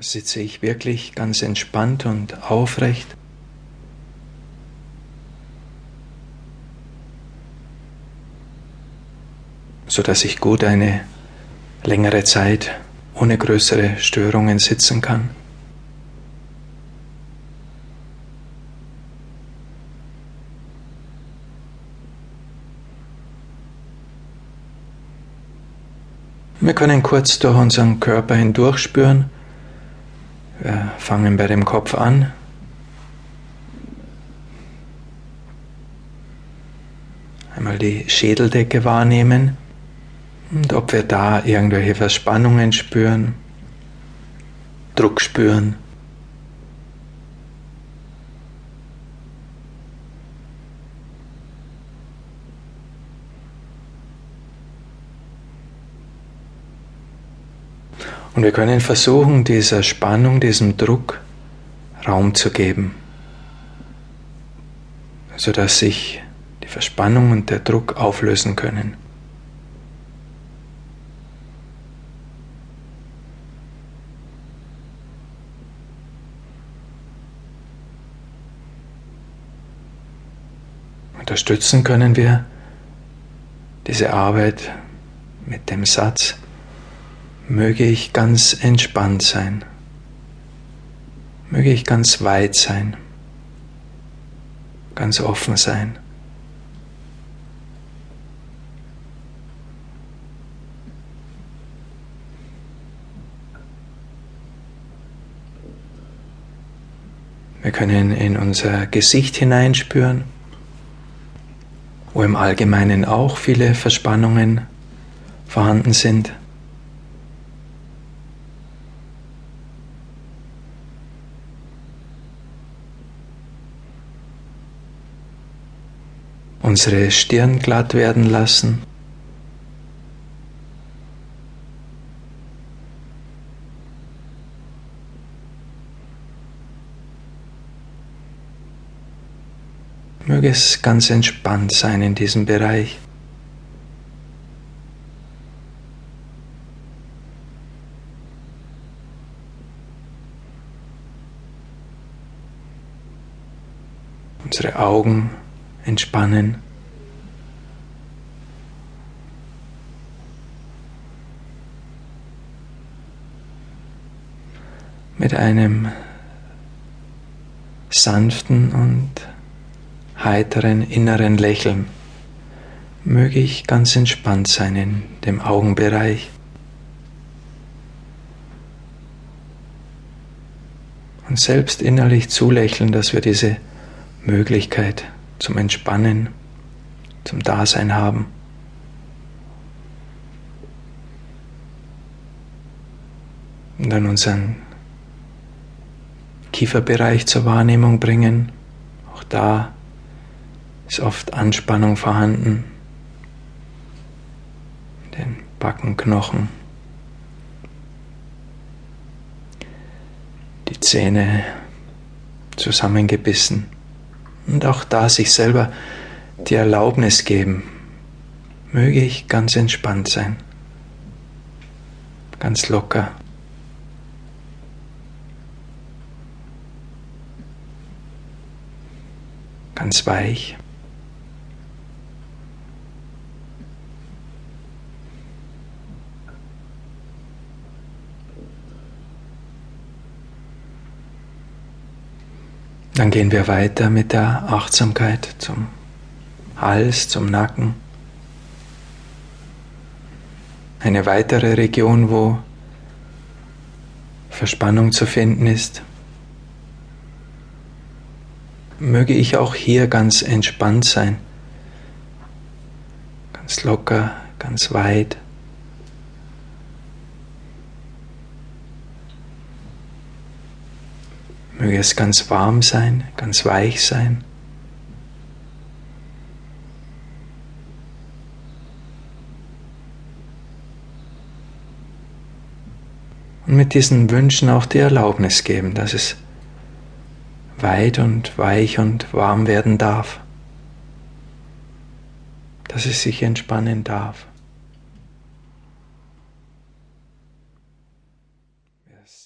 sitze ich wirklich ganz entspannt und aufrecht. so dass ich gut eine längere Zeit ohne größere Störungen sitzen kann. Wir können kurz durch unseren Körper hindurch spüren, wir fangen bei dem Kopf an. Einmal die Schädeldecke wahrnehmen und ob wir da irgendwelche Verspannungen spüren, Druck spüren. Und wir können versuchen, dieser Spannung, diesem Druck Raum zu geben, sodass sich die Verspannung und der Druck auflösen können. Unterstützen können wir diese Arbeit mit dem Satz, möge ich ganz entspannt sein, möge ich ganz weit sein, ganz offen sein. Wir können in unser Gesicht hineinspüren, wo im Allgemeinen auch viele Verspannungen vorhanden sind. Unsere Stirn glatt werden lassen. Möge es ganz entspannt sein in diesem Bereich. Unsere Augen entspannen. Mit einem sanften und heiteren inneren Lächeln möge ich ganz entspannt sein in dem Augenbereich. Und selbst innerlich zulächeln, dass wir diese Möglichkeit zum Entspannen, zum Dasein haben. Und dann unseren Kieferbereich zur Wahrnehmung bringen. Auch da ist oft Anspannung vorhanden. Den Backenknochen. Die Zähne zusammengebissen. Und auch da sich selber die Erlaubnis geben, möge ich ganz entspannt sein, ganz locker. Ganz weich. Dann gehen wir weiter mit der Achtsamkeit zum Hals, zum Nacken. Eine weitere Region, wo Verspannung zu finden ist. Möge ich auch hier ganz entspannt sein, ganz locker, ganz weit. Möge es ganz warm sein, ganz weich sein. Und mit diesen Wünschen auch die Erlaubnis geben, dass es weit und weich und warm werden darf, dass es sich entspannen darf.